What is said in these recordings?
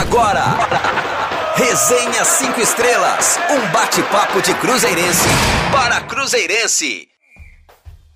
Agora, Resenha 5 Estrelas, um bate-papo de Cruzeirense para Cruzeirense.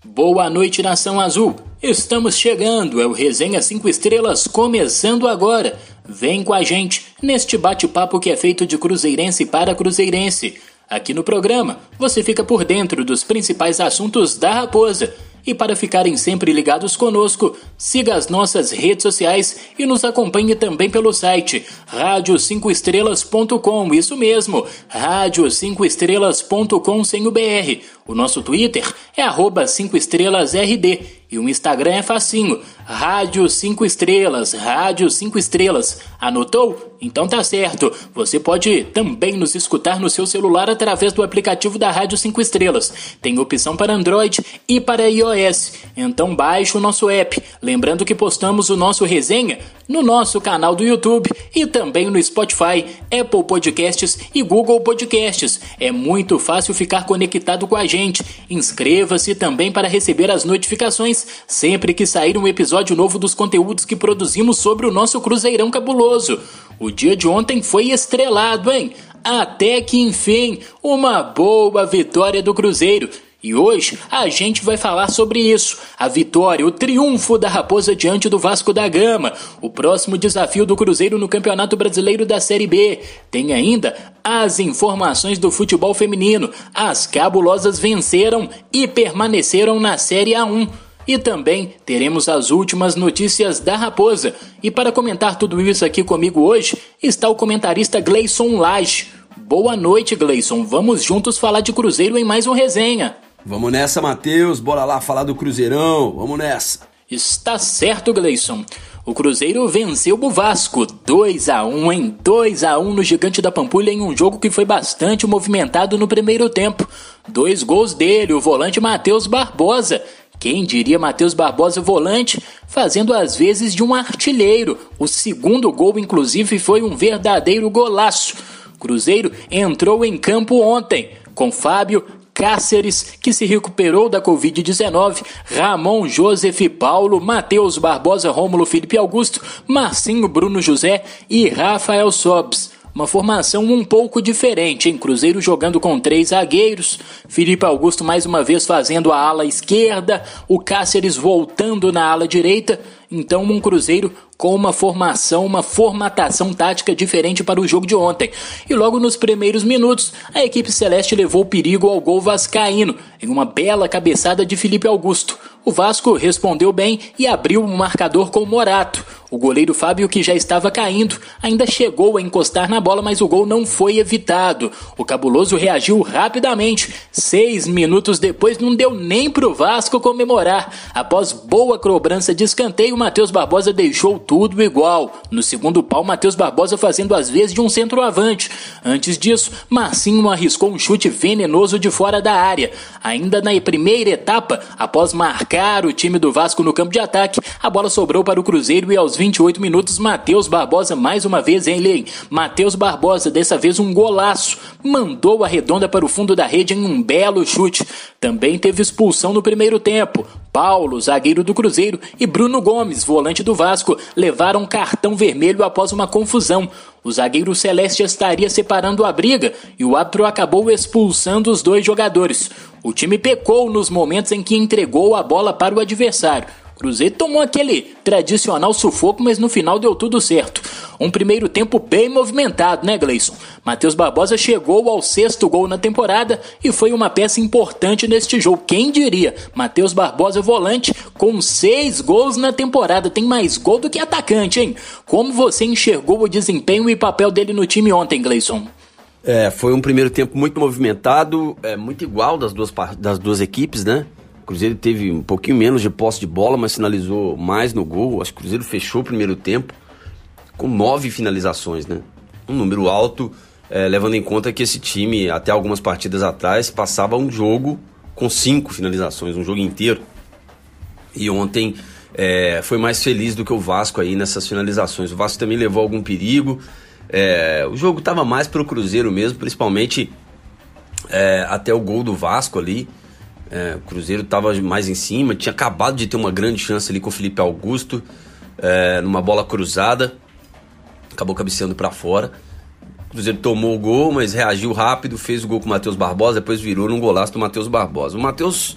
Boa noite, Nação Azul. Estamos chegando, é o Resenha 5 Estrelas começando agora. Vem com a gente neste bate-papo que é feito de Cruzeirense para Cruzeirense. Aqui no programa, você fica por dentro dos principais assuntos da Raposa e para ficarem sempre ligados conosco, siga as nossas redes sociais e nos acompanhe também pelo site rádio5estrelas.com. Isso mesmo, rádio5estrelas.com sem o BR. O nosso Twitter é arroba 5estrelasRD e o Instagram é facinho, Rádio 5 Estrelas, Rádio 5 Estrelas. Anotou? Então tá certo. Você pode também nos escutar no seu celular através do aplicativo da Rádio 5 Estrelas. Tem opção para Android e para iOS. Então baixe o nosso app. Lembrando que postamos o nosso resenha no nosso canal do YouTube e também no Spotify, Apple Podcasts e Google Podcasts. É muito fácil ficar conectado com a gente. Inscreva-se também para receber as notificações sempre que sair um episódio novo dos conteúdos que produzimos sobre o nosso Cruzeirão Cabuloso. O dia de ontem foi estrelado, hein? Até que enfim, uma boa vitória do Cruzeiro. E hoje a gente vai falar sobre isso: a vitória, o triunfo da Raposa diante do Vasco da Gama, o próximo desafio do Cruzeiro no Campeonato Brasileiro da Série B. Tem ainda as informações do futebol feminino. As cabulosas venceram e permaneceram na Série A1. E também teremos as últimas notícias da Raposa. E para comentar tudo isso aqui comigo hoje está o comentarista Gleison Lage. Boa noite, Gleison. Vamos juntos falar de Cruzeiro em mais um resenha. Vamos nessa, Matheus. Bora lá falar do Cruzeirão. Vamos nessa. Está certo, Gleison. O Cruzeiro venceu o Vasco 2 a 1 em 2 a 1 no Gigante da Pampulha em um jogo que foi bastante movimentado no primeiro tempo. Dois gols dele, o volante Matheus Barbosa. Quem diria Matheus Barbosa volante, fazendo as vezes de um artilheiro. O segundo gol, inclusive, foi um verdadeiro golaço. Cruzeiro entrou em campo ontem, com Fábio, Cáceres, que se recuperou da Covid-19, Ramon Joseph Paulo, Matheus Barbosa, Rômulo Felipe Augusto, Marcinho Bruno José e Rafael Sobs. Uma formação um pouco diferente, em Cruzeiro jogando com três zagueiros, Felipe Augusto mais uma vez fazendo a ala esquerda, o Cáceres voltando na ala direita, então um Cruzeiro com uma formação, uma formatação tática diferente para o jogo de ontem. E logo nos primeiros minutos, a equipe celeste levou perigo ao gol vascaíno, em uma bela cabeçada de Felipe Augusto. O Vasco respondeu bem e abriu o marcador com o Morato. O goleiro Fábio, que já estava caindo, ainda chegou a encostar na bola, mas o gol não foi evitado. O cabuloso reagiu rapidamente. Seis minutos depois, não deu nem pro Vasco comemorar. Após boa cobrança de escanteio, Matheus Barbosa deixou tudo igual. No segundo pau, Matheus Barbosa fazendo as vezes de um centroavante. Antes disso, Marcinho arriscou um chute venenoso de fora da área. Ainda na primeira etapa, após marcar o time do Vasco no campo de ataque, a bola sobrou para o Cruzeiro e aos 28 minutos, Matheus Barbosa mais uma vez, hein, Lei? Matheus Barbosa, dessa vez um golaço, mandou a redonda para o fundo da rede em um belo chute. Também teve expulsão no primeiro tempo. Paulo, zagueiro do Cruzeiro, e Bruno Gomes, volante do Vasco, levaram cartão vermelho após uma confusão. O zagueiro Celeste estaria separando a briga e o árbitro acabou expulsando os dois jogadores. O time pecou nos momentos em que entregou a bola para o adversário. Cruzeiro tomou aquele tradicional sufoco, mas no final deu tudo certo. Um primeiro tempo bem movimentado, né, Gleison? Matheus Barbosa chegou ao sexto gol na temporada e foi uma peça importante neste jogo. Quem diria? Matheus Barbosa volante com seis gols na temporada. Tem mais gol do que atacante, hein? Como você enxergou o desempenho e papel dele no time ontem, Gleison? É, foi um primeiro tempo muito movimentado, é, muito igual das duas, das duas equipes, né? Cruzeiro teve um pouquinho menos de posse de bola, mas finalizou mais no gol. Acho que o Cruzeiro fechou o primeiro tempo com nove finalizações, né? Um número alto, é, levando em conta que esse time, até algumas partidas atrás, passava um jogo com cinco finalizações, um jogo inteiro. E ontem é, foi mais feliz do que o Vasco aí nessas finalizações. O Vasco também levou algum perigo. É, o jogo estava mais para o Cruzeiro mesmo, principalmente é, até o gol do Vasco ali. É, o Cruzeiro estava mais em cima, tinha acabado de ter uma grande chance ali com o Felipe Augusto, é, numa bola cruzada. acabou cabeceando para fora. O Cruzeiro tomou o gol, mas reagiu rápido, fez o gol com o Matheus Barbosa, depois virou num golaço do Matheus Barbosa. O Matheus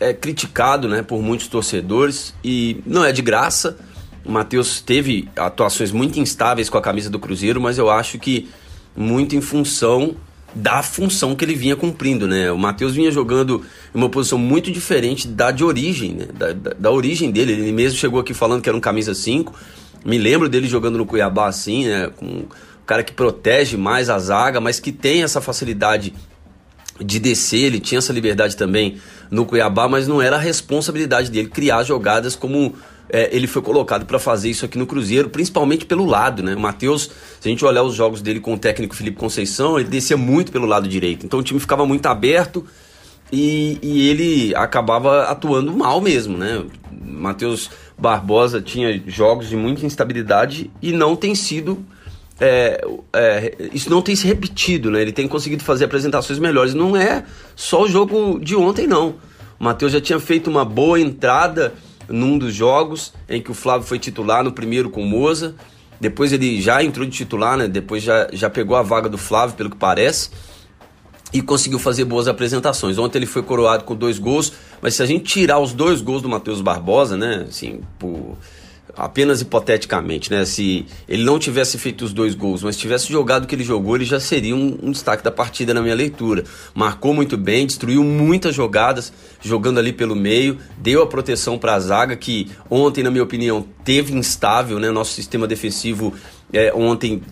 é criticado né, por muitos torcedores e não é de graça. O Matheus teve atuações muito instáveis com a camisa do Cruzeiro, mas eu acho que muito em função da função que ele vinha cumprindo, né? O Matheus vinha jogando em uma posição muito diferente da de origem, né? Da, da, da, origem dele. Ele mesmo chegou aqui falando que era um camisa 5. Me lembro dele jogando no Cuiabá assim, né? Com um cara que protege mais a zaga, mas que tem essa facilidade de descer. Ele tinha essa liberdade também no Cuiabá, mas não era a responsabilidade dele criar jogadas como é, ele foi colocado para fazer isso aqui no Cruzeiro, principalmente pelo lado, né? O Matheus, se a gente olhar os jogos dele com o técnico Felipe Conceição, ele descia muito pelo lado direito. Então o time ficava muito aberto e, e ele acabava atuando mal mesmo, né? Matheus Barbosa tinha jogos de muita instabilidade e não tem sido. É, é, isso não tem se repetido, né? Ele tem conseguido fazer apresentações melhores. Não é só o jogo de ontem, não. O Matheus já tinha feito uma boa entrada num dos jogos em que o Flávio foi titular, no primeiro com o Moza. Depois ele já entrou de titular, né? Depois já, já pegou a vaga do Flávio, pelo que parece. E conseguiu fazer boas apresentações. Ontem ele foi coroado com dois gols, mas se a gente tirar os dois gols do Matheus Barbosa, né? Assim, por apenas hipoteticamente, né? Se ele não tivesse feito os dois gols, mas tivesse jogado o que ele jogou, ele já seria um, um, destaque da partida na minha leitura. Marcou muito bem, destruiu muitas jogadas, jogando ali pelo meio, deu a proteção para a zaga, que ontem, na minha opinião, teve instável, né? Nosso sistema defensivo é, ontem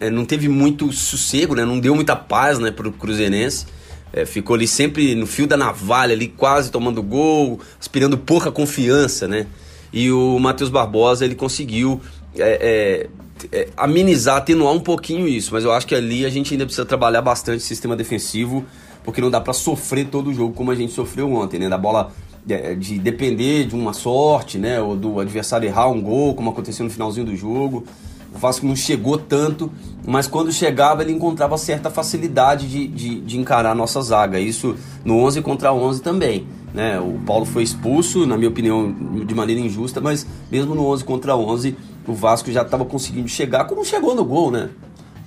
é, não teve muito sossego, né? Não deu muita paz, né, para o Cruzeirense. É, ficou ali sempre no fio da navalha, ali quase tomando gol, aspirando pouca confiança, né? E o Matheus Barbosa ele conseguiu é, é, é, amenizar, atenuar um pouquinho isso, mas eu acho que ali a gente ainda precisa trabalhar bastante sistema defensivo, porque não dá para sofrer todo o jogo como a gente sofreu ontem, né? Da bola é, de depender de uma sorte, né? Ou do adversário errar um gol, como aconteceu no finalzinho do jogo. O Vasco não chegou tanto, mas quando chegava ele encontrava certa facilidade de, de, de encarar a nossa zaga. Isso no 11 contra 11 também. Né? O Paulo foi expulso, na minha opinião, de maneira injusta, mas mesmo no 11 contra 11, o Vasco já estava conseguindo chegar como chegou no gol, né?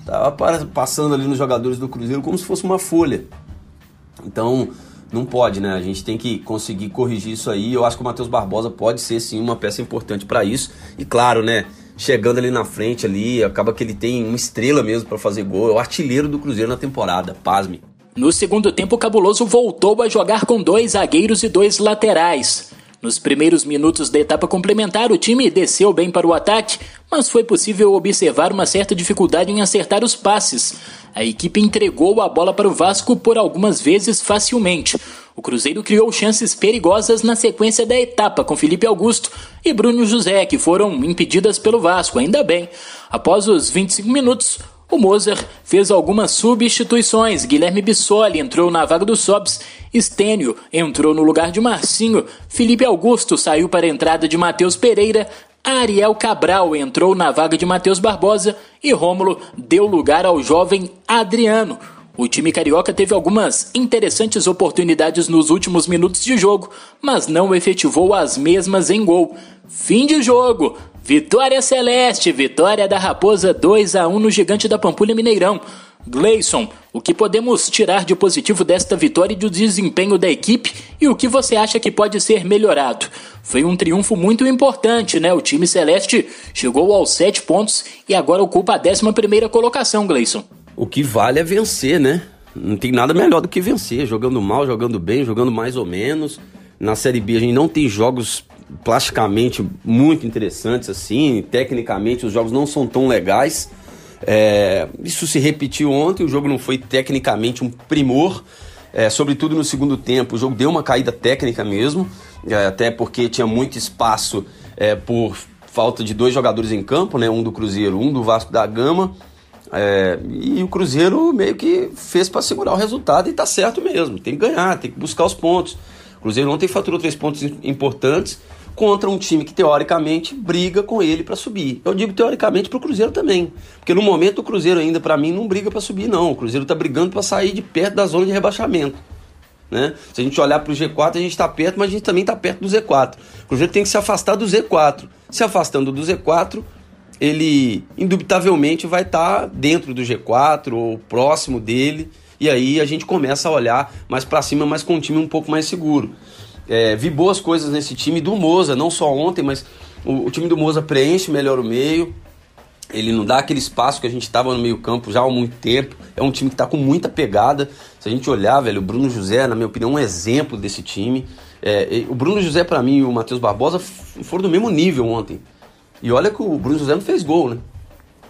Tava passando ali nos jogadores do Cruzeiro como se fosse uma folha. Então, não pode, né? A gente tem que conseguir corrigir isso aí. Eu acho que o Matheus Barbosa pode ser sim uma peça importante para isso. E claro, né? Chegando ali na frente ali, acaba que ele tem uma estrela mesmo para fazer gol. É o artilheiro do Cruzeiro na temporada, pasme. No segundo tempo, o Cabuloso voltou a jogar com dois zagueiros e dois laterais. Nos primeiros minutos da etapa complementar, o time desceu bem para o ataque, mas foi possível observar uma certa dificuldade em acertar os passes. A equipe entregou a bola para o Vasco por algumas vezes facilmente. O Cruzeiro criou chances perigosas na sequência da etapa com Felipe Augusto e Bruno José, que foram impedidas pelo Vasco, ainda bem. Após os 25 minutos, o Moser fez algumas substituições. Guilherme Bissoli entrou na vaga do Sobs, Estênio entrou no lugar de Marcinho, Felipe Augusto saiu para a entrada de Matheus Pereira, Ariel Cabral entrou na vaga de Matheus Barbosa e Rômulo deu lugar ao jovem Adriano. O time carioca teve algumas interessantes oportunidades nos últimos minutos de jogo, mas não efetivou as mesmas em gol. Fim de jogo. Vitória Celeste, vitória da Raposa 2 a 1 no Gigante da Pampulha Mineirão. Gleison, o que podemos tirar de positivo desta vitória e do desempenho da equipe e o que você acha que pode ser melhorado? Foi um triunfo muito importante, né? O time celeste chegou aos 7 pontos e agora ocupa a 11 primeira colocação, Gleison. O que vale é vencer, né? Não tem nada melhor do que vencer, jogando mal, jogando bem, jogando mais ou menos. Na Série B a gente não tem jogos plasticamente muito interessantes assim, tecnicamente os jogos não são tão legais. É, isso se repetiu ontem, o jogo não foi tecnicamente um primor, é, sobretudo no segundo tempo. O jogo deu uma caída técnica mesmo, é, até porque tinha muito espaço é, por falta de dois jogadores em campo, né, um do Cruzeiro, um do Vasco da Gama. É, e o Cruzeiro meio que fez para segurar o resultado e tá certo mesmo. Tem que ganhar, tem que buscar os pontos. Cruzeiro ontem faturou três pontos importantes contra um time que teoricamente briga com ele para subir. Eu digo teoricamente para o Cruzeiro também, porque no momento o Cruzeiro ainda para mim não briga para subir não. O Cruzeiro está brigando para sair de perto da zona de rebaixamento. Né? Se a gente olhar para o G4, a gente está perto, mas a gente também está perto do Z4. O Cruzeiro tem que se afastar do Z4. Se afastando do Z4, ele indubitavelmente vai estar tá dentro do G4 ou próximo dele, e aí a gente começa a olhar mais para cima, mas com um time um pouco mais seguro. É, vi boas coisas nesse time do Moza, não só ontem, mas o, o time do Moza preenche melhor o meio, ele não dá aquele espaço que a gente estava no meio campo já há muito tempo. É um time que está com muita pegada. Se a gente olhar, velho, o Bruno José, na minha opinião, é um exemplo desse time. É, o Bruno José, para mim, e o Matheus Barbosa foram do mesmo nível ontem. E olha que o Bruno José não fez gol, né?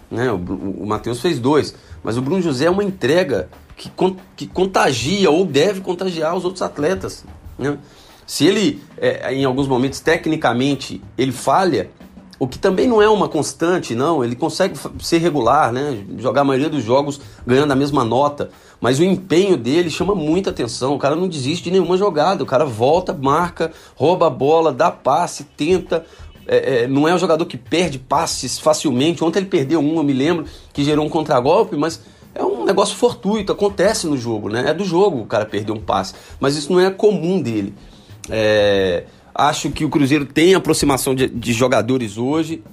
né? O, o Matheus fez dois. Mas o Bruno José é uma entrega que, que contagia ou deve contagiar os outros atletas. Né? Se ele, é, em alguns momentos, tecnicamente, ele falha, o que também não é uma constante, não. Ele consegue ser regular, né? Jogar a maioria dos jogos ganhando a mesma nota. Mas o empenho dele chama muita atenção. O cara não desiste de nenhuma jogada. O cara volta, marca, rouba a bola, dá passe, tenta. É, é, não é um jogador que perde passes facilmente. Ontem ele perdeu um, eu me lembro, que gerou um contragolpe, mas um negócio fortuito, acontece no jogo, né? É do jogo o cara perder um passe. Mas isso não é comum dele. É, Acho que o Cruzeiro tem aproximação de, de jogadores hoje.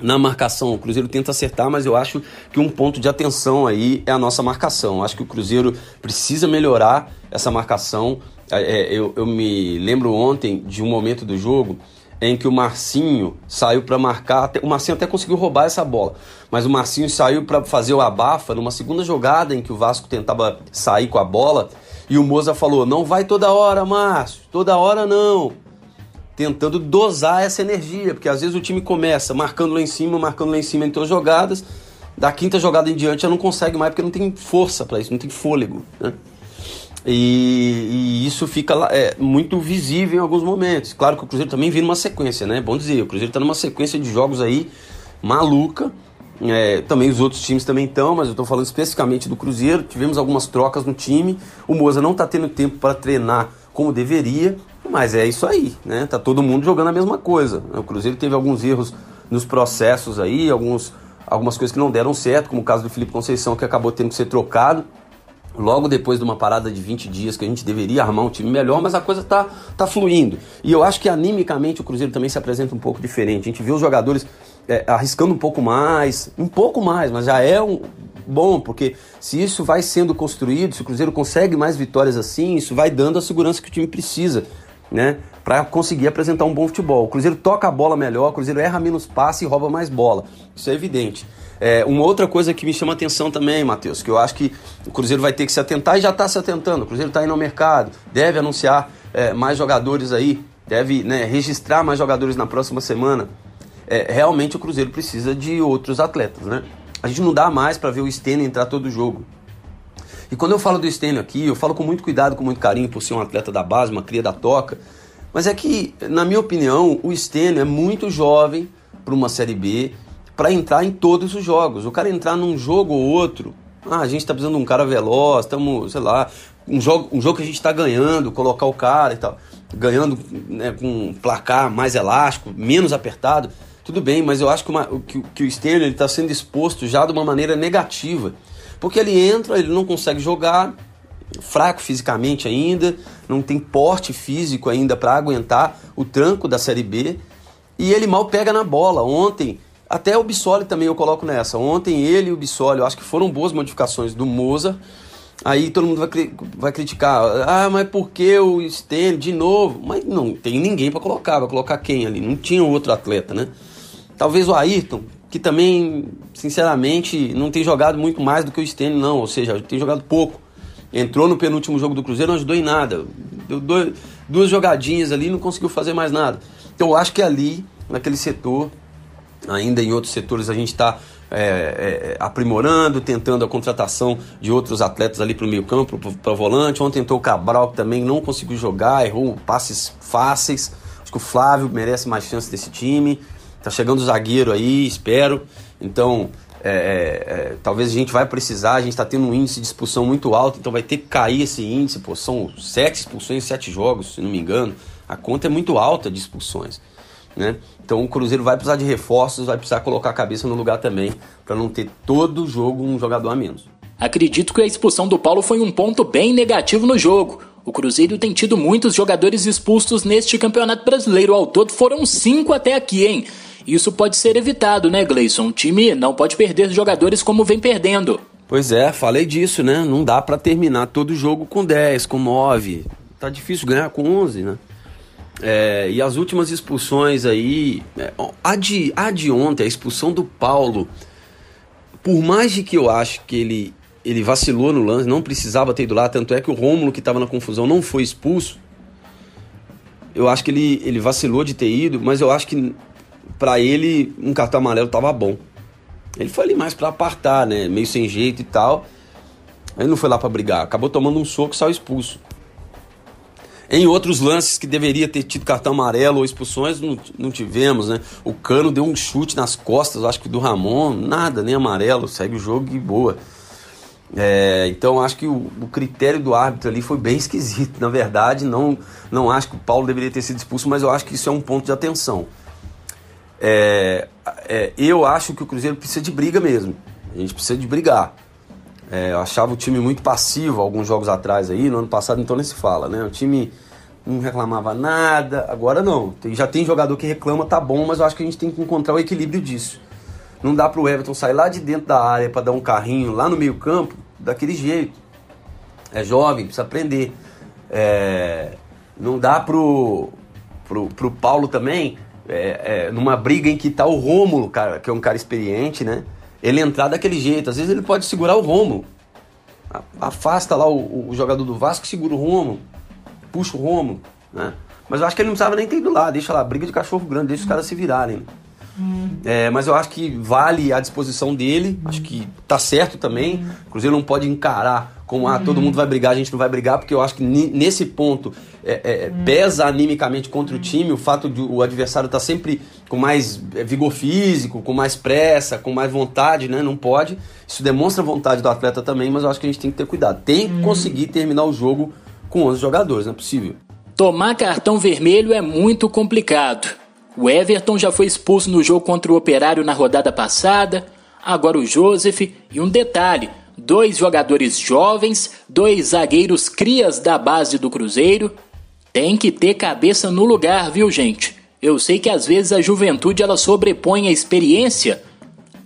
Na marcação, o Cruzeiro tenta acertar, mas eu acho que um ponto de atenção aí é a nossa marcação. Acho que o Cruzeiro precisa melhorar essa marcação. É, é eu, eu me lembro ontem de um momento do jogo em que o Marcinho saiu para marcar. O Marcinho até conseguiu roubar essa bola, mas o Marcinho saiu para fazer o abafa numa segunda jogada em que o Vasco tentava sair com a bola e o Moza falou: Não vai toda hora, Márcio, toda hora não tentando dosar essa energia, porque às vezes o time começa marcando lá em cima, marcando lá em cima entre as jogadas, da quinta jogada em diante já não consegue mais porque não tem força para isso, não tem fôlego, né? E, e, isso fica é, muito visível em alguns momentos. Claro que o Cruzeiro também vira numa sequência, né? Bom dizer, o Cruzeiro está numa sequência de jogos aí maluca. É, também os outros times também estão, mas eu estou falando especificamente do Cruzeiro. Tivemos algumas trocas no time. O Moza não está tendo tempo para treinar como deveria. Mas é isso aí, né? Tá todo mundo jogando a mesma coisa. O Cruzeiro teve alguns erros nos processos aí, alguns, algumas coisas que não deram certo, como o caso do Felipe Conceição, que acabou tendo que ser trocado logo depois de uma parada de 20 dias que a gente deveria armar um time melhor, mas a coisa tá, tá fluindo. E eu acho que animicamente o Cruzeiro também se apresenta um pouco diferente. A gente vê os jogadores é, arriscando um pouco mais, um pouco mais, mas já é um bom, porque se isso vai sendo construído, se o Cruzeiro consegue mais vitórias assim, isso vai dando a segurança que o time precisa né? Para conseguir apresentar um bom futebol. O Cruzeiro toca a bola melhor, o Cruzeiro erra menos passe e rouba mais bola. Isso é evidente. É, uma outra coisa que me chama atenção também, Matheus, que eu acho que o Cruzeiro vai ter que se atentar e já está se atentando. O Cruzeiro está indo ao mercado, deve anunciar é, mais jogadores aí, deve né, registrar mais jogadores na próxima semana. É, realmente o Cruzeiro precisa de outros atletas, né? A gente não dá mais para ver o Stênio entrar todo jogo. E quando eu falo do Stênio aqui, eu falo com muito cuidado, com muito carinho, por ser um atleta da base, uma cria da toca. Mas é que, na minha opinião, o Stênio é muito jovem para uma Série B para entrar em todos os jogos. O cara entrar num jogo ou outro, ah, a gente está precisando de um cara veloz, estamos, sei lá, um jogo, um jogo que a gente está ganhando, colocar o cara e tal, ganhando né, com um placar mais elástico, menos apertado, tudo bem, mas eu acho que, uma, que, que o Stênio está sendo exposto já de uma maneira negativa. Porque ele entra, ele não consegue jogar, fraco fisicamente ainda, não tem porte físico ainda para aguentar o tranco da Série B e ele mal pega na bola. Ontem, até o Bissoli também eu coloco nessa. Ontem ele e o Bissoli, eu acho que foram boas modificações do Moza. Aí todo mundo vai, vai criticar, ah, mas por que o Sten de novo? Mas não tem ninguém para colocar, vai colocar quem ali? Não tinha outro atleta, né? Talvez o Ayrton, que também, sinceramente, não tem jogado muito mais do que o Stênio, não. Ou seja, tem jogado pouco. Entrou no penúltimo jogo do Cruzeiro, não ajudou em nada. Deu dois, duas jogadinhas ali não conseguiu fazer mais nada. Então eu acho que ali, naquele setor, ainda em outros setores, a gente está é, é, aprimorando, tentando a contratação de outros atletas ali para o meio campo, para o volante. Ontem tentou o Cabral, que também não conseguiu jogar, errou passes fáceis. Acho que o Flávio merece mais chance desse time. Tá chegando o zagueiro aí, espero. Então, é, é, é, talvez a gente vai precisar, a gente está tendo um índice de expulsão muito alto, então vai ter que cair esse índice. Pô, são sete expulsões em sete jogos, se não me engano. A conta é muito alta de expulsões. Né? Então o Cruzeiro vai precisar de reforços, vai precisar colocar a cabeça no lugar também, para não ter todo jogo um jogador a menos. Acredito que a expulsão do Paulo foi um ponto bem negativo no jogo. O Cruzeiro tem tido muitos jogadores expulsos neste campeonato brasileiro. Ao todo foram cinco até aqui, hein? Isso pode ser evitado, né, Gleison? O time não pode perder jogadores como vem perdendo. Pois é, falei disso, né? Não dá para terminar todo jogo com 10, com 9. Tá difícil ganhar com 11, né? É, e as últimas expulsões aí. É, a, de, a de ontem, a expulsão do Paulo. Por mais de que eu acho que ele, ele vacilou no lance, não precisava ter ido lá, tanto é que o Rômulo, que estava na confusão, não foi expulso. Eu acho que ele, ele vacilou de ter ido, mas eu acho que para ele um cartão amarelo tava bom. Ele foi ali mais para apartar, né? Meio sem jeito e tal. Ele não foi lá para brigar, acabou tomando um soco e saiu expulso. Em outros lances que deveria ter tido cartão amarelo ou expulsões, não, não tivemos, né? O Cano deu um chute nas costas, acho que do Ramon, nada, nem amarelo, segue o jogo e boa. É, então acho que o, o, critério do árbitro ali foi bem esquisito. Na verdade, não, não acho que o Paulo deveria ter sido expulso, mas eu acho que isso é um ponto de atenção. É, é, eu acho que o Cruzeiro precisa de briga mesmo. A gente precisa de brigar. É, eu achava o time muito passivo alguns jogos atrás aí, no ano passado então nem se fala, né? O time não reclamava nada, agora não. Tem, já tem jogador que reclama, tá bom, mas eu acho que a gente tem que encontrar o equilíbrio disso. Não dá pro Everton sair lá de dentro da área para dar um carrinho lá no meio campo daquele jeito. É jovem, precisa aprender. É, não dá pro, pro, pro Paulo também, é, é, numa briga em que tá o Rômulo, cara, que é um cara experiente, né? Ele entrar daquele jeito. Às vezes ele pode segurar o Rômulo. Afasta lá o, o jogador do Vasco, segura o Rômulo, puxa o Rômulo, né? Mas eu acho que ele não precisava nem ter ido lá. Deixa lá, briga de cachorro grande, deixa os caras se virarem. É, mas eu acho que vale a disposição dele, acho que tá certo também. O Cruzeiro não pode encarar como ah, todo mundo vai brigar, a gente não vai brigar, porque eu acho que nesse ponto é, é, pesa animicamente contra o time o fato de o adversário estar tá sempre com mais é, vigor físico, com mais pressa, com mais vontade, né? Não pode. Isso demonstra a vontade do atleta também, mas eu acho que a gente tem que ter cuidado. Tem que conseguir terminar o jogo com 11 jogadores, não é possível. Tomar cartão vermelho é muito complicado. O Everton já foi expulso no jogo contra o Operário na rodada passada, agora o Joseph e um detalhe: dois jogadores jovens, dois zagueiros crias da base do Cruzeiro. Tem que ter cabeça no lugar, viu, gente? Eu sei que às vezes a juventude ela sobrepõe a experiência.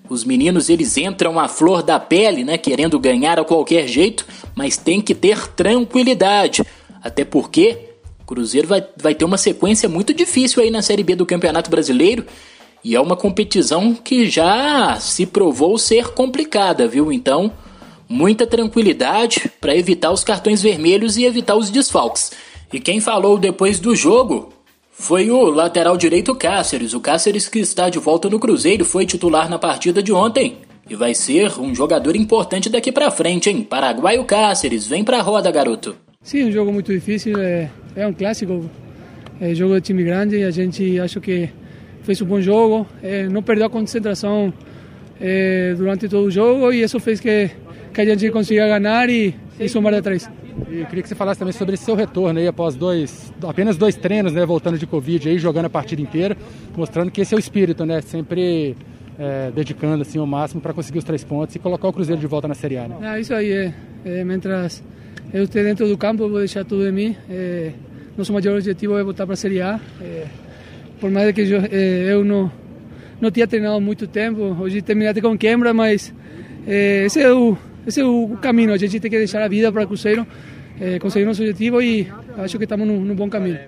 Os meninos eles entram à flor da pele, né, querendo ganhar a qualquer jeito, mas tem que ter tranquilidade. Até porque Cruzeiro vai, vai ter uma sequência muito difícil aí na Série B do Campeonato Brasileiro. E é uma competição que já se provou ser complicada, viu? Então, muita tranquilidade para evitar os cartões vermelhos e evitar os desfalques. E quem falou depois do jogo foi o lateral direito Cáceres. O Cáceres que está de volta no Cruzeiro foi titular na partida de ontem e vai ser um jogador importante daqui para frente, hein? Paraguaio Cáceres, vem pra roda, garoto. Sim, um jogo muito difícil, é, é um clássico, é jogo de time grande, a gente acho que fez um bom jogo, é, não perdeu a concentração é, durante todo o jogo e isso fez que, que a gente consiga ganhar e, e somar de trás. E queria que você falasse também sobre seu retorno aí após dois, apenas dois treinos, né, voltando de Covid aí, jogando a partida inteira, mostrando que esse é o espírito, né, sempre é, dedicando assim o máximo para conseguir os três pontos e colocar o Cruzeiro de volta na Série A. Né? Ah, isso aí é, é mientras eu estou dentro do campo, vou deixar tudo de mim. É, nosso maior objetivo é voltar para a Série A. É, por mais que eu, é, eu não, não tinha treinado muito tempo, hoje terminei com quebra, mas é, esse, é o, esse é o caminho. A gente tem que deixar a vida para o Cruzeiro, é, conseguir nosso objetivo e acho que estamos no, no bom caminho.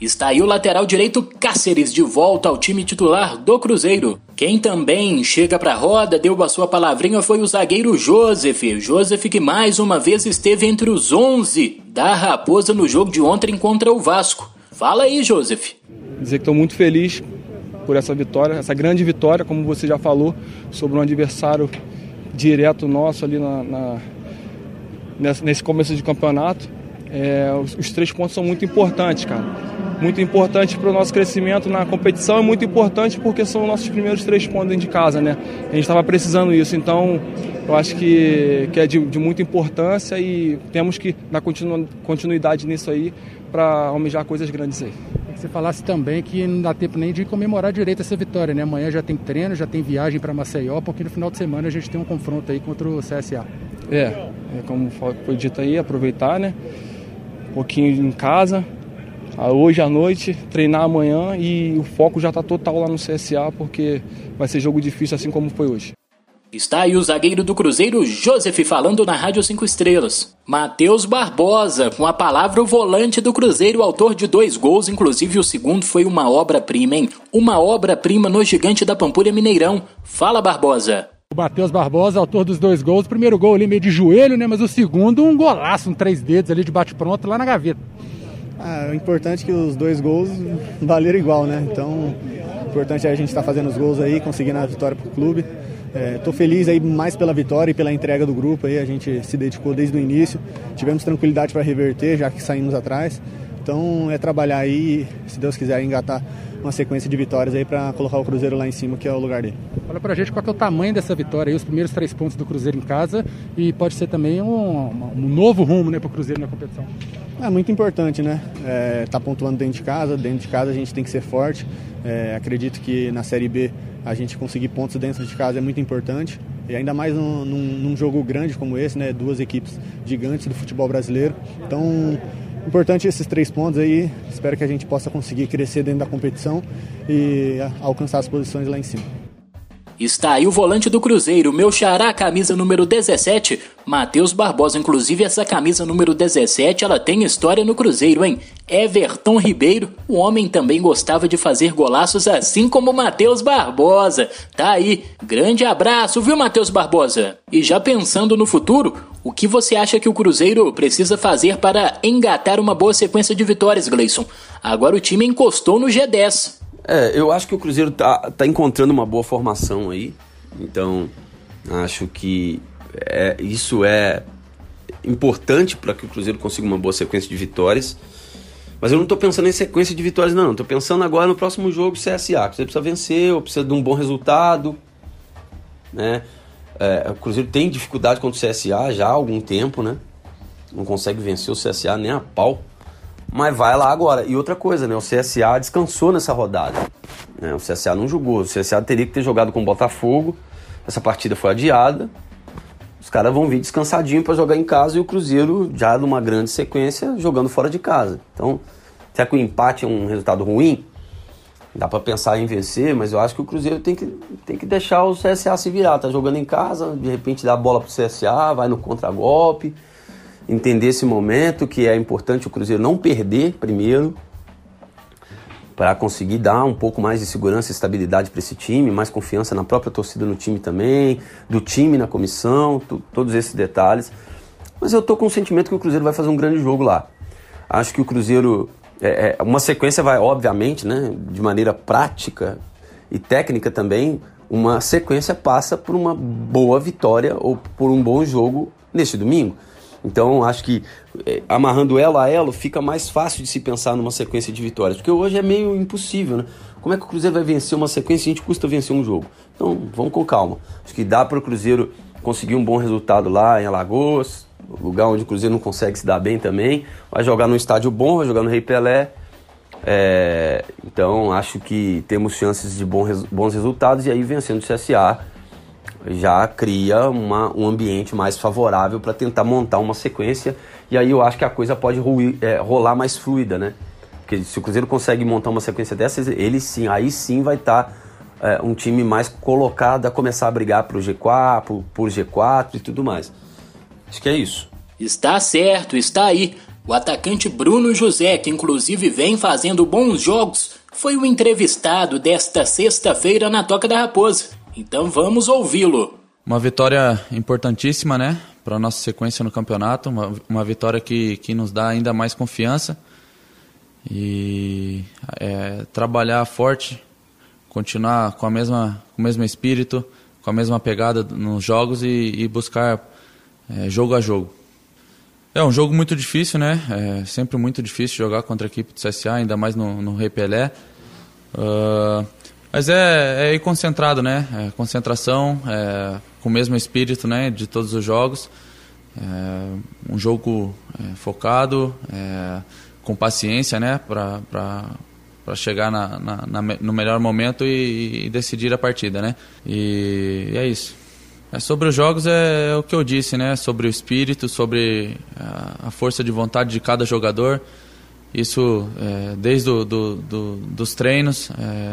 Está aí o lateral direito Cáceres de volta ao time titular do Cruzeiro. Quem também chega para a roda, deu a sua palavrinha, foi o zagueiro Joseph. Joseph que mais uma vez esteve entre os 11 da Raposa no jogo de ontem contra o Vasco. Fala aí, Joseph. Dizer que estou muito feliz por essa vitória, essa grande vitória, como você já falou, sobre um adversário direto nosso ali na, na nesse começo de campeonato. É, os, os três pontos são muito importantes, cara muito importante para o nosso crescimento na competição e muito importante porque são nossos primeiros três pontos dentro de casa, né? A gente estava precisando isso, então eu acho que, que é de, de muita importância e temos que dar continu, continuidade nisso aí para almejar coisas grandes aí. Você falasse também que não dá tempo nem de comemorar direito essa vitória, né? Amanhã já tem treino, já tem viagem para Maceió, porque no final de semana a gente tem um confronto aí contra o CSA. É, é como foi dito aí, aproveitar, né? Um pouquinho em casa, hoje à noite, treinar amanhã e o foco já está total lá no CSA porque vai ser jogo difícil assim como foi hoje. Está aí o zagueiro do Cruzeiro, Joseph, falando na Rádio 5 Estrelas. Matheus Barbosa, com a palavra o volante do Cruzeiro, autor de dois gols, inclusive o segundo foi uma obra-prima, hein? Uma obra-prima no gigante da Pampulha Mineirão. Fala, Barbosa. O Matheus Barbosa, autor dos dois gols. O primeiro gol ali meio de joelho, né? Mas o segundo, um golaço, um três dedos ali de bate-pronto lá na gaveta. Ah, o importante é que os dois gols valeram igual, né? Então, o importante é a gente estar tá fazendo os gols aí, conseguindo a vitória para o clube. Estou é, feliz aí mais pela vitória e pela entrega do grupo aí. A gente se dedicou desde o início. Tivemos tranquilidade para reverter, já que saímos atrás. Então é trabalhar aí, se Deus quiser, engatar uma sequência de vitórias aí para colocar o Cruzeiro lá em cima, que é o lugar dele. Fala pra gente qual é o tamanho dessa vitória aí, os primeiros três pontos do Cruzeiro em casa e pode ser também um, um novo rumo né, para o Cruzeiro na competição. É muito importante, né? É, tá pontuando dentro de casa, dentro de casa a gente tem que ser forte. É, acredito que na Série B a gente conseguir pontos dentro de casa é muito importante. E ainda mais num, num, num jogo grande como esse, né? Duas equipes gigantes do futebol brasileiro. Então, importante esses três pontos aí. Espero que a gente possa conseguir crescer dentro da competição e alcançar as posições lá em cima. Está aí o volante do Cruzeiro, meu xará, camisa número 17, Matheus Barbosa. Inclusive, essa camisa número 17, ela tem história no Cruzeiro, hein? Everton Ribeiro, o homem também gostava de fazer golaços assim como Matheus Barbosa. Tá aí, grande abraço, viu, Matheus Barbosa? E já pensando no futuro, o que você acha que o Cruzeiro precisa fazer para engatar uma boa sequência de vitórias, Gleison? Agora o time encostou no G10. É, eu acho que o Cruzeiro tá, tá encontrando uma boa formação aí. Então, acho que é, isso é importante para que o Cruzeiro consiga uma boa sequência de vitórias. Mas eu não estou pensando em sequência de vitórias, não. Estou pensando agora no próximo jogo CSA. Você precisa vencer, ou precisa de um bom resultado. Né? É, o Cruzeiro tem dificuldade contra o CSA já há algum tempo, né? Não consegue vencer o CSA nem a pau mas vai lá agora. E outra coisa, né? O CSA descansou nessa rodada. Né? O CSA não jogou. O CSA teria que ter jogado com o Botafogo. Essa partida foi adiada. Os caras vão vir descansadinho para jogar em casa e o Cruzeiro já numa grande sequência jogando fora de casa. Então, será que o empate é um resultado ruim? Dá para pensar em vencer, mas eu acho que o Cruzeiro tem que, tem que deixar o CSA se virar. Tá jogando em casa, de repente dá a bola pro CSA, vai no contragolpe. golpe entender esse momento que é importante o Cruzeiro não perder primeiro para conseguir dar um pouco mais de segurança e estabilidade para esse time, mais confiança na própria torcida no time também, do time na comissão, todos esses detalhes. Mas eu tô com o sentimento que o Cruzeiro vai fazer um grande jogo lá. Acho que o Cruzeiro é, é, uma sequência vai, obviamente, né, de maneira prática e técnica também, uma sequência passa por uma boa vitória ou por um bom jogo neste domingo. Então, acho que é, amarrando elo a elo fica mais fácil de se pensar numa sequência de vitórias, porque hoje é meio impossível, né? Como é que o Cruzeiro vai vencer uma sequência e a gente custa vencer um jogo? Então, vamos com calma. Acho que dá para o Cruzeiro conseguir um bom resultado lá em Alagoas, lugar onde o Cruzeiro não consegue se dar bem também. Vai jogar num estádio bom, vai jogar no Rei Pelé. É, então, acho que temos chances de bons resultados e aí vencendo o CSA já cria uma, um ambiente mais favorável para tentar montar uma sequência e aí eu acho que a coisa pode ruir, é, rolar mais fluida, né? Porque se o Cruzeiro consegue montar uma sequência dessas, ele sim, aí sim vai estar tá, é, um time mais colocado a começar a brigar pro G4, pro, pro G4 e tudo mais. Acho que é isso. Está certo, está aí. O atacante Bruno José, que inclusive vem fazendo bons jogos, foi o entrevistado desta sexta-feira na Toca da Raposa. Então vamos ouvi-lo. Uma vitória importantíssima, né? Para a nossa sequência no campeonato. Uma, uma vitória que, que nos dá ainda mais confiança. E é, trabalhar forte, continuar com, a mesma, com o mesmo espírito, com a mesma pegada nos jogos e, e buscar é, jogo a jogo. É um jogo muito difícil, né? É sempre muito difícil jogar contra a equipe do CSA, ainda mais no, no Rei. Uh, mas é, é ir concentrado, né? É concentração, é, com o mesmo espírito né, de todos os jogos. É, um jogo é, focado, é, com paciência, né? Para chegar na, na, na, no melhor momento e, e, decidir a partida, né? E, e é isso. É sobre os jogos é, é, o que eu disse, né? Sobre o espírito, sobre a, a força de vontade de cada jogador. Isso é, desde do, do, do, dos treinos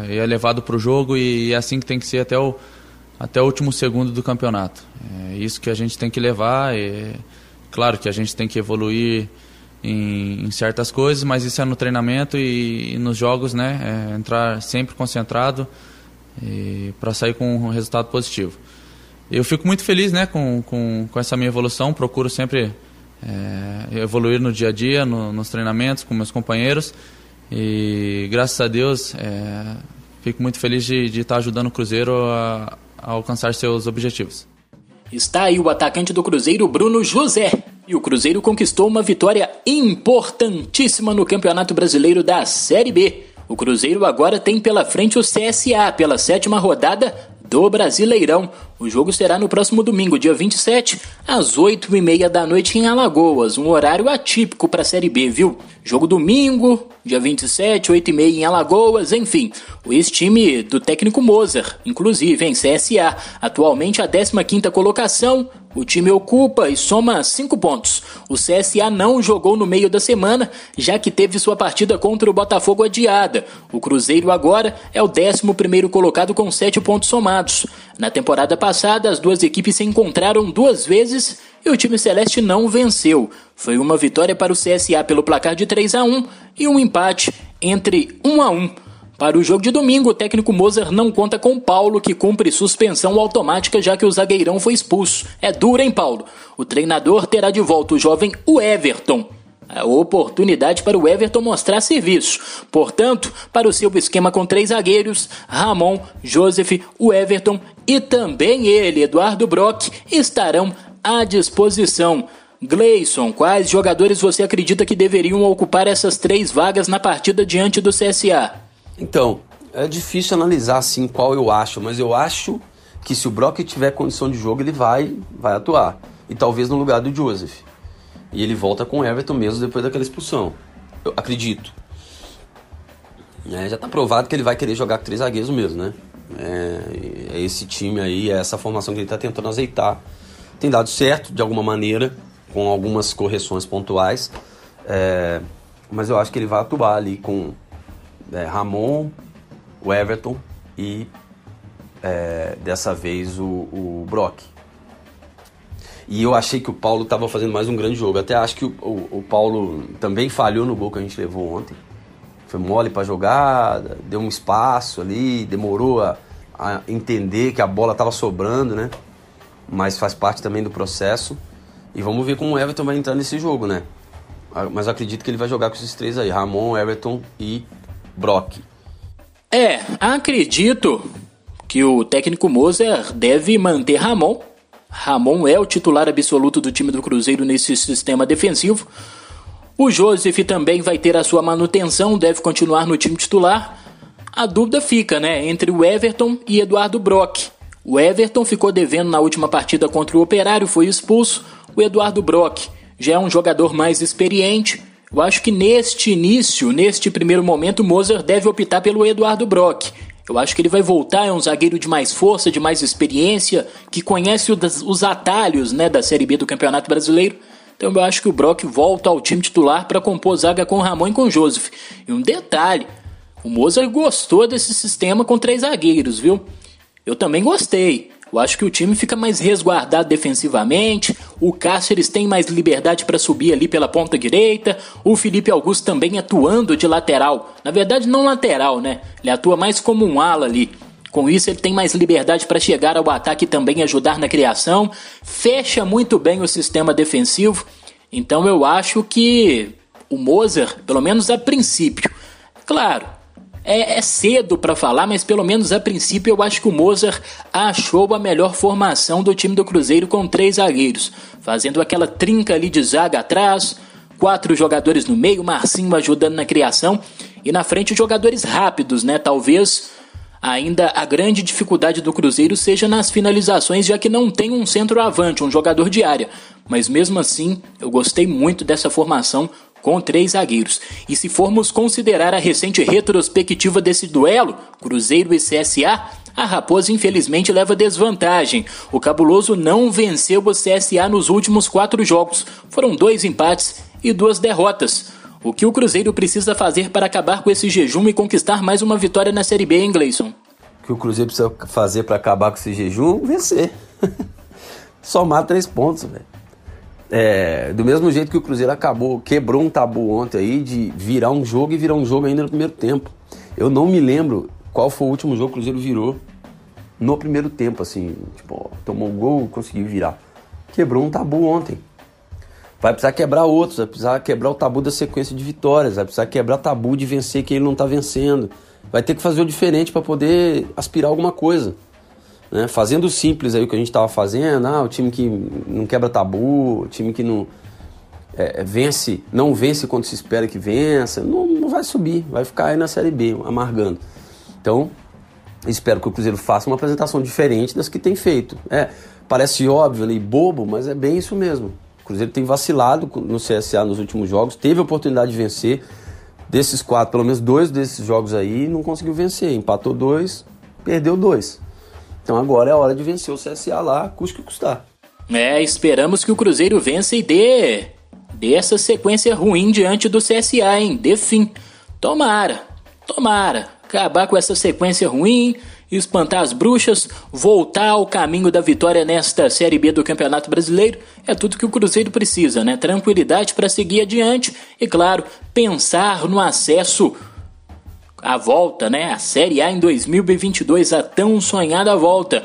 é, é levado para o jogo e é assim que tem que ser até o, até o último segundo do campeonato. É isso que a gente tem que levar. E, claro que a gente tem que evoluir em, em certas coisas, mas isso é no treinamento e, e nos jogos, né? É entrar sempre concentrado para sair com um resultado positivo. Eu fico muito feliz, né, com, com, com essa minha evolução. Procuro sempre é, evoluir no dia a dia, no, nos treinamentos com meus companheiros. E graças a Deus, é, fico muito feliz de, de estar ajudando o Cruzeiro a, a alcançar seus objetivos. Está aí o atacante do Cruzeiro, Bruno José. E o Cruzeiro conquistou uma vitória importantíssima no Campeonato Brasileiro da Série B. O Cruzeiro agora tem pela frente o CSA pela sétima rodada do Brasileirão. O jogo será no próximo domingo, dia 27, às 8h30 da noite em Alagoas, um horário atípico para a Série B, viu? Jogo domingo, dia 27, 8h30 em Alagoas, enfim. O ex-time do técnico Moser, inclusive em CSA, atualmente a 15ª colocação, o time ocupa e soma 5 pontos. O CSA não jogou no meio da semana, já que teve sua partida contra o Botafogo adiada. O Cruzeiro agora é o 11º colocado com 7 pontos somados. Na temporada passada, as duas equipes se encontraram duas vezes e o time celeste não venceu. Foi uma vitória para o CSA pelo placar de 3 a 1 e um empate entre 1 a 1. Para o jogo de domingo, o técnico Moser não conta com Paulo, que cumpre suspensão automática já que o zagueirão foi expulso. É duro, hein, Paulo? O treinador terá de volta o jovem Everton. A oportunidade para o Everton mostrar serviço. Portanto, para o seu esquema com três zagueiros, Ramon, Joseph, o Everton e também ele, Eduardo Brock, estarão à disposição. Gleison, quais jogadores você acredita que deveriam ocupar essas três vagas na partida diante do CSA? Então, é difícil analisar assim qual eu acho, mas eu acho que se o Brock tiver condição de jogo, ele vai, vai atuar. E talvez no lugar do Joseph. E ele volta com o Everton mesmo depois daquela expulsão. Eu acredito. É, já está provado que ele vai querer jogar com três zagueiros mesmo, né? É, é esse time aí, é essa formação que ele está tentando azeitar. Tem dado certo de alguma maneira, com algumas correções pontuais. É, mas eu acho que ele vai atuar ali com é, Ramon, o Everton e é, dessa vez o, o, Brock. E eu achei que o Paulo estava fazendo mais um grande jogo. Até acho que o, o, o, Paulo também falhou no gol que a gente levou ontem. Foi mole para jogar, deu um espaço ali, demorou a, a entender que a bola estava sobrando, né? Mas faz parte também do processo. E vamos ver como o Everton vai entrar nesse jogo, né? Mas acredito que ele vai jogar com esses três aí: Ramon, Everton e Brock. É, acredito que o técnico Moser deve manter Ramon. Ramon é o titular absoluto do time do Cruzeiro nesse sistema defensivo. O Joseph também vai ter a sua manutenção, deve continuar no time titular. A dúvida fica, né, entre o Everton e Eduardo Brock. O Everton ficou devendo na última partida contra o Operário, foi expulso. O Eduardo Brock já é um jogador mais experiente, eu acho que neste início, neste primeiro momento, o Moser deve optar pelo Eduardo Brock. Eu acho que ele vai voltar, é um zagueiro de mais força, de mais experiência, que conhece os atalhos né, da Série B do Campeonato Brasileiro. Então eu acho que o Brock volta ao time titular para compor zaga com o Ramon e com o Joseph. E um detalhe, o Moser gostou desse sistema com três zagueiros, viu? Eu também gostei. Eu acho que o time fica mais resguardado defensivamente. O Cáceres tem mais liberdade para subir ali pela ponta direita. O Felipe Augusto também atuando de lateral. Na verdade, não lateral, né? Ele atua mais como um ala ali. Com isso, ele tem mais liberdade para chegar ao ataque e também ajudar na criação. Fecha muito bem o sistema defensivo. Então, eu acho que o Moser, pelo menos a princípio, claro, é, é cedo para falar, mas pelo menos a princípio eu acho que o Mozart achou a melhor formação do time do Cruzeiro com três zagueiros, fazendo aquela trinca ali de zaga atrás, quatro jogadores no meio, Marcinho ajudando na criação e na frente jogadores rápidos, né? Talvez ainda a grande dificuldade do Cruzeiro seja nas finalizações, já que não tem um centroavante, um jogador de área. Mas mesmo assim, eu gostei muito dessa formação com três zagueiros. E se formos considerar a recente retrospectiva desse duelo, Cruzeiro e CSA, a Raposa infelizmente leva desvantagem. O Cabuloso não venceu o CSA nos últimos quatro jogos. Foram dois empates e duas derrotas. O que o Cruzeiro precisa fazer para acabar com esse jejum e conquistar mais uma vitória na Série B, hein, Gleison? O que o Cruzeiro precisa fazer para acabar com esse jejum? Vencer. Somar três pontos, velho. É, do mesmo jeito que o Cruzeiro acabou, quebrou um tabu ontem aí de virar um jogo e virar um jogo ainda no primeiro tempo. Eu não me lembro qual foi o último jogo que o Cruzeiro virou no primeiro tempo, assim. Tipo, tomou um gol, conseguiu virar. Quebrou um tabu ontem. Vai precisar quebrar outros, vai precisar quebrar o tabu da sequência de vitórias, vai precisar quebrar tabu de vencer quem ele não está vencendo. Vai ter que fazer o diferente para poder aspirar alguma coisa. Né? Fazendo simples aí o que a gente estava fazendo, ah, o time que não quebra tabu, o time que não é, vence, não vence quando se espera que vença, não, não vai subir, vai ficar aí na Série B, amargando. Então, espero que o Cruzeiro faça uma apresentação diferente das que tem feito. É, parece óbvio e bobo, mas é bem isso mesmo. O Cruzeiro tem vacilado no CSA nos últimos jogos, teve a oportunidade de vencer. Desses quatro, pelo menos dois desses jogos aí, não conseguiu vencer. Empatou dois, perdeu dois. Então agora é a hora de vencer o CSA lá, custe que custar. É, esperamos que o Cruzeiro vença e dê, dê essa sequência ruim diante do CSA, hein? Dê fim. Tomara, tomara. Acabar com essa sequência ruim, espantar as bruxas, voltar ao caminho da vitória nesta Série B do Campeonato Brasileiro é tudo que o Cruzeiro precisa, né? Tranquilidade para seguir adiante e, claro, pensar no acesso a volta, né? A Série A em 2022, a tão sonhada volta.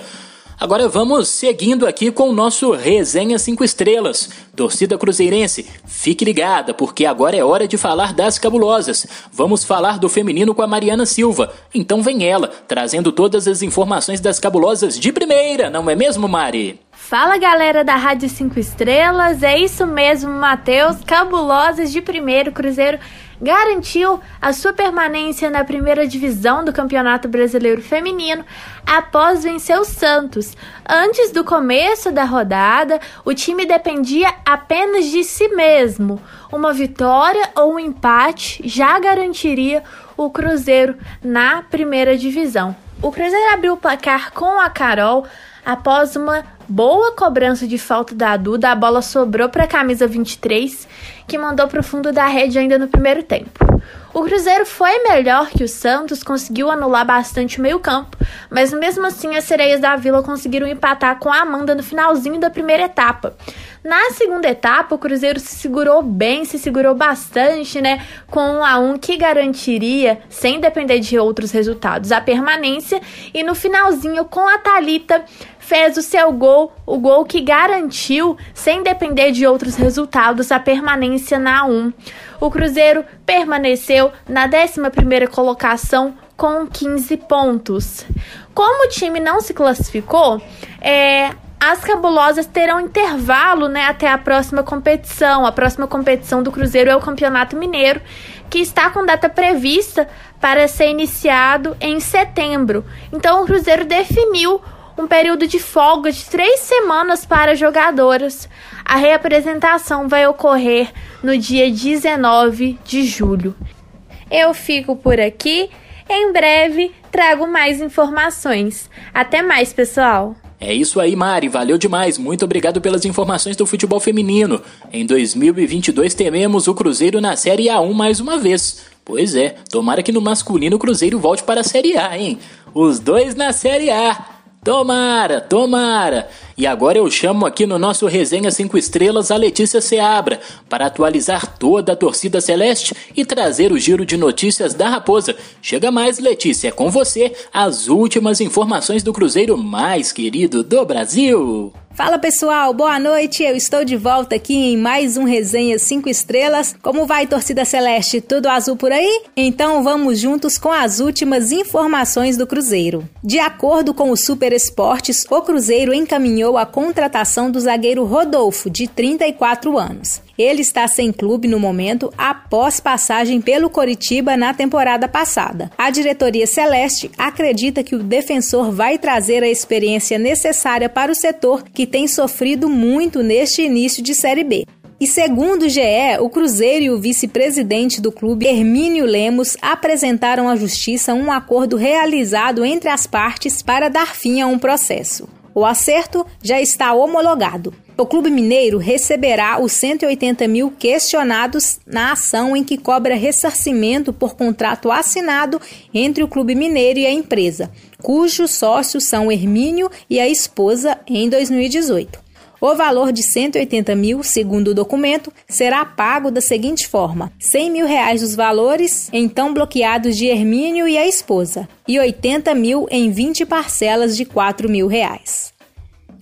Agora vamos seguindo aqui com o nosso Resenha 5 Estrelas. Torcida Cruzeirense, fique ligada, porque agora é hora de falar das cabulosas. Vamos falar do feminino com a Mariana Silva. Então vem ela, trazendo todas as informações das cabulosas de primeira, não é mesmo, Mari? Fala galera da Rádio 5 Estrelas, é isso mesmo, Matheus. Cabulosas de primeiro, Cruzeiro garantiu a sua permanência na primeira divisão do Campeonato Brasileiro Feminino após vencer o Santos. Antes do começo da rodada, o time dependia apenas de si mesmo. Uma vitória ou um empate já garantiria o Cruzeiro na primeira divisão. O Cruzeiro abriu o placar com a Carol após uma boa cobrança de falta da Duda, a bola sobrou para a camisa 23, que mandou para o fundo da rede ainda no primeiro tempo. O Cruzeiro foi melhor que o Santos, conseguiu anular bastante o meio-campo, mas mesmo assim as sereias da Vila conseguiram empatar com a Amanda no finalzinho da primeira etapa. Na segunda etapa, o Cruzeiro se segurou bem, se segurou bastante, né? Com um a um que garantiria, sem depender de outros resultados, a permanência. E no finalzinho, com a Talita fez o seu gol, o gol que garantiu, sem depender de outros resultados, a permanência na 1. O Cruzeiro permaneceu na 11ª colocação com 15 pontos. Como o time não se classificou, é, as cabulosas terão intervalo né, até a próxima competição. A próxima competição do Cruzeiro é o Campeonato Mineiro, que está com data prevista para ser iniciado em setembro. Então o Cruzeiro definiu um período de folga de três semanas para jogadoras. A reapresentação vai ocorrer no dia 19 de julho. Eu fico por aqui. Em breve trago mais informações. Até mais, pessoal! É isso aí, Mari. Valeu demais. Muito obrigado pelas informações do futebol feminino. Em 2022 tememos o Cruzeiro na Série A1 mais uma vez. Pois é, tomara que no masculino o Cruzeiro volte para a Série A, hein? Os dois na Série A. Tomara, tomara! E agora eu chamo aqui no nosso Resenha 5 Estrelas a Letícia Seabra para atualizar toda a torcida celeste e trazer o giro de notícias da Raposa. Chega mais, Letícia, é com você as últimas informações do Cruzeiro mais querido do Brasil. Fala pessoal, boa noite. Eu estou de volta aqui em mais um Resenha 5 Estrelas. Como vai, torcida celeste? Tudo azul por aí? Então vamos juntos com as últimas informações do Cruzeiro. De acordo com o Super Esportes, o Cruzeiro encaminhou a contratação do zagueiro Rodolfo, de 34 anos. Ele está sem clube no momento após passagem pelo Coritiba na temporada passada. A diretoria celeste acredita que o defensor vai trazer a experiência necessária para o setor que tem sofrido muito neste início de Série B. E segundo o GE, o Cruzeiro e o vice-presidente do clube, Hermínio Lemos, apresentaram à justiça um acordo realizado entre as partes para dar fim a um processo. O acerto já está homologado. O Clube Mineiro receberá os 180 mil questionados na ação em que cobra ressarcimento por contrato assinado entre o Clube Mineiro e a empresa, cujos sócios são Hermínio e a esposa em 2018. O valor de 180 mil, segundo o documento, será pago da seguinte forma: 100 mil reais dos valores então bloqueados de Hermínio e a esposa, e 80 mil em 20 parcelas de 4 mil reais.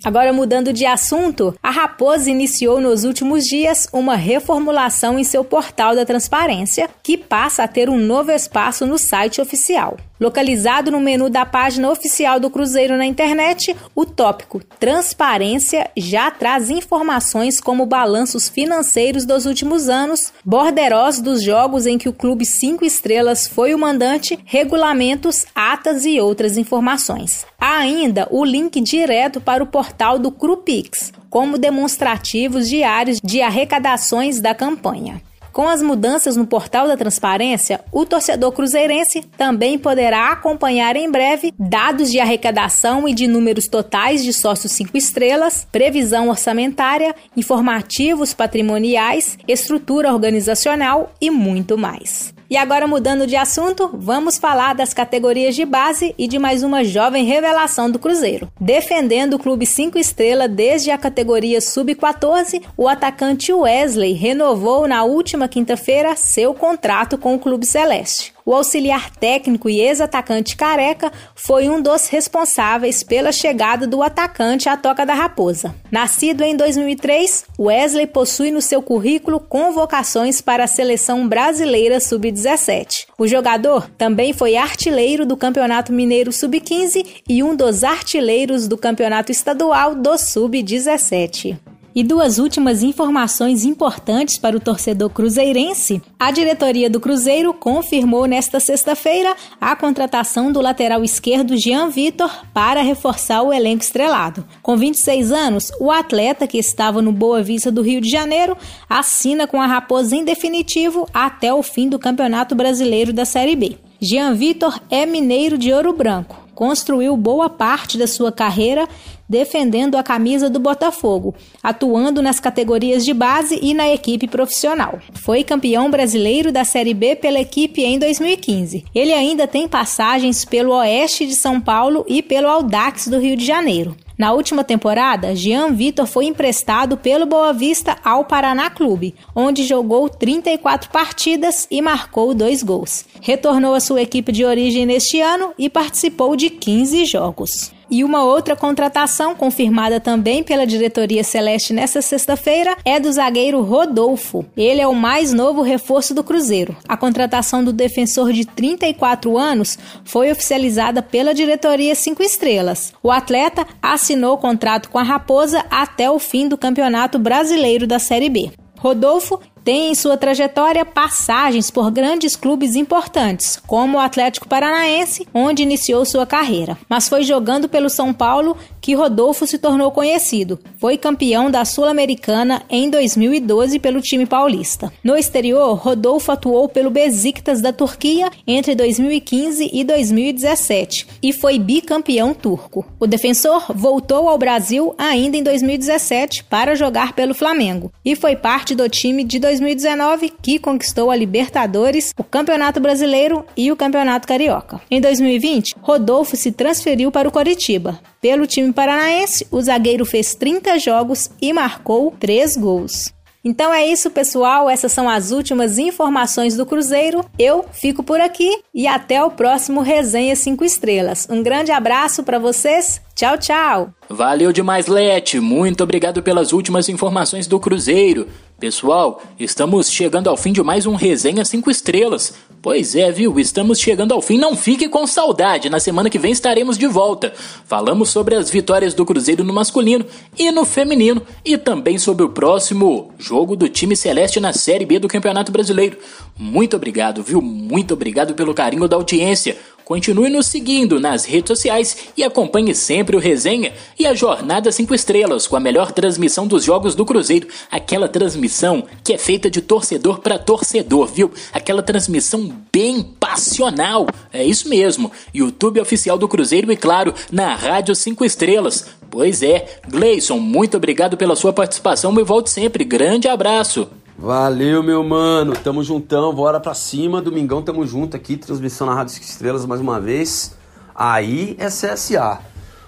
Agora mudando de assunto, a Raposa iniciou nos últimos dias uma reformulação em seu portal da transparência, que passa a ter um novo espaço no site oficial. Localizado no menu da página oficial do Cruzeiro na internet, o tópico Transparência já traz informações como balanços financeiros dos últimos anos, borderós dos jogos em que o clube 5 estrelas foi o mandante, regulamentos, atas e outras informações. Há ainda o link direto para o portal do Crupix, como demonstrativos diários de arrecadações da campanha. Com as mudanças no portal da transparência, o torcedor cruzeirense também poderá acompanhar em breve dados de arrecadação e de números totais de sócios 5 estrelas, previsão orçamentária, informativos patrimoniais, estrutura organizacional e muito mais. E agora, mudando de assunto, vamos falar das categorias de base e de mais uma jovem revelação do Cruzeiro. Defendendo o clube 5 estrelas desde a categoria sub-14, o atacante Wesley renovou na última quinta-feira seu contrato com o Clube Celeste. O auxiliar técnico e ex-atacante Careca foi um dos responsáveis pela chegada do atacante à Toca da Raposa. Nascido em 2003, Wesley possui no seu currículo convocações para a seleção brasileira sub-17. O jogador também foi artilheiro do Campeonato Mineiro Sub-15 e um dos artilheiros do Campeonato Estadual do Sub-17. E duas últimas informações importantes para o torcedor cruzeirense. A diretoria do Cruzeiro confirmou nesta sexta-feira a contratação do lateral esquerdo Jean Vitor para reforçar o elenco estrelado. Com 26 anos, o atleta que estava no Boa Vista do Rio de Janeiro assina com a Raposa em definitivo até o fim do Campeonato Brasileiro da Série B. Jean Vitor é mineiro de Ouro Branco. Construiu boa parte da sua carreira defendendo a camisa do Botafogo, atuando nas categorias de base e na equipe profissional. Foi campeão brasileiro da Série B pela equipe em 2015. Ele ainda tem passagens pelo Oeste de São Paulo e pelo Audax do Rio de Janeiro. Na última temporada, Jean Vitor foi emprestado pelo Boa Vista ao Paraná Clube, onde jogou 34 partidas e marcou dois gols. Retornou à sua equipe de origem neste ano e participou de 15 jogos. E uma outra contratação, confirmada também pela diretoria Celeste nesta sexta-feira, é do zagueiro Rodolfo. Ele é o mais novo reforço do Cruzeiro. A contratação do defensor de 34 anos foi oficializada pela diretoria Cinco Estrelas. O atleta assinou contrato com a Raposa até o fim do Campeonato Brasileiro da Série B. Rodolfo tem em sua trajetória passagens por grandes clubes importantes, como o Atlético Paranaense, onde iniciou sua carreira. Mas foi jogando pelo São Paulo que Rodolfo se tornou conhecido. Foi campeão da Sul-Americana em 2012 pelo time paulista. No exterior, Rodolfo atuou pelo Besiktas da Turquia entre 2015 e 2017 e foi bicampeão turco. O defensor voltou ao Brasil ainda em 2017 para jogar pelo Flamengo e foi parte do time de 2019 que conquistou a Libertadores, o Campeonato Brasileiro e o Campeonato Carioca. Em 2020, Rodolfo se transferiu para o Coritiba. Pelo time paranaense, o zagueiro fez 30 jogos e marcou 3 gols. Então é isso, pessoal. Essas são as últimas informações do Cruzeiro. Eu fico por aqui e até o próximo Resenha 5 Estrelas. Um grande abraço para vocês. Tchau, tchau. Valeu demais, Lete. Muito obrigado pelas últimas informações do Cruzeiro. Pessoal, estamos chegando ao fim de mais um Resenha 5 Estrelas. Pois é, viu? Estamos chegando ao fim. Não fique com saudade. Na semana que vem estaremos de volta. Falamos sobre as vitórias do Cruzeiro no masculino e no feminino e também sobre o próximo jogo do time celeste na Série B do Campeonato Brasileiro. Muito obrigado, viu? Muito obrigado pelo carinho da audiência. Continue nos seguindo nas redes sociais e acompanhe sempre o Resenha e a Jornada 5 Estrelas com a melhor transmissão dos jogos do Cruzeiro. Aquela transmissão que é feita de torcedor para torcedor, viu? Aquela transmissão bem passional. É isso mesmo. YouTube oficial do Cruzeiro e, claro, na Rádio 5 Estrelas. Pois é, Gleison, muito obrigado pela sua participação e volte sempre. Grande abraço. Valeu, meu mano. Tamo juntão, bora pra cima. Domingão tamo junto aqui, transmissão na Rádio Estrelas mais uma vez. Aí é CSA.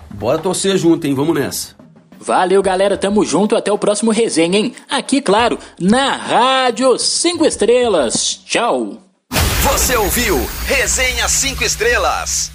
Bora torcer junto, hein? Vamos nessa. Valeu, galera. Tamo junto. Até o próximo resenha, hein? Aqui, claro, na Rádio 5 Estrelas. Tchau. Você ouviu Resenha 5 Estrelas.